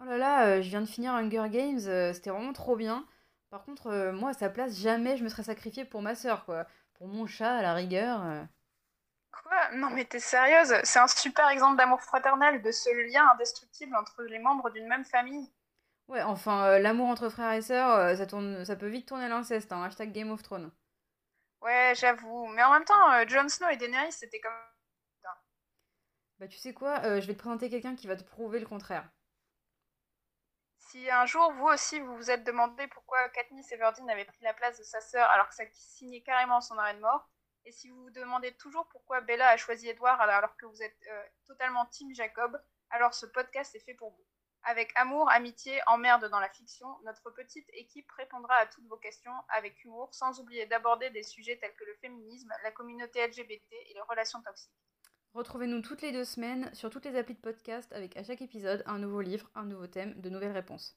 euh, je viens de finir Hunger Games, euh, c'était vraiment trop bien. Par contre, euh, moi, à sa place, jamais je me serais sacrifiée pour ma sœur, quoi. Pour mon chat, à la rigueur. euh. Quoi? Non mais t'es sérieuse? C'est un super exemple d'amour fraternel, de ce lien indestructible entre les membres d'une même famille. Ouais, enfin, euh, l'amour entre frères et sœurs, euh, ça tourne, ça peut vite tourner à l'inceste, hein. Hashtag Game of Thrones. Ouais, j'avoue. Mais en même temps, euh, Jon Snow et Daenerys, c'était comme... Bah, tu sais quoi, euh, je vais te présenter quelqu'un qui va te prouver le contraire. Si un jour, vous aussi, vous vous êtes demandé pourquoi Katniss Everdeen avait pris la place de sa sœur alors que ça signait carrément son arrêt de mort, et si vous vous demandez toujours pourquoi Bella a choisi Edward alors que vous êtes euh, totalement Team Jacob, alors ce podcast est fait pour vous. Avec amour, amitié, emmerde dans la fiction, notre petite équipe répondra à toutes vos questions avec humour, sans oublier d'aborder des sujets tels que le féminisme, la communauté LGBT et les relations toxiques. Retrouvez-nous toutes les deux semaines sur toutes les applis de podcast avec à chaque épisode un nouveau livre, un nouveau thème, de nouvelles réponses.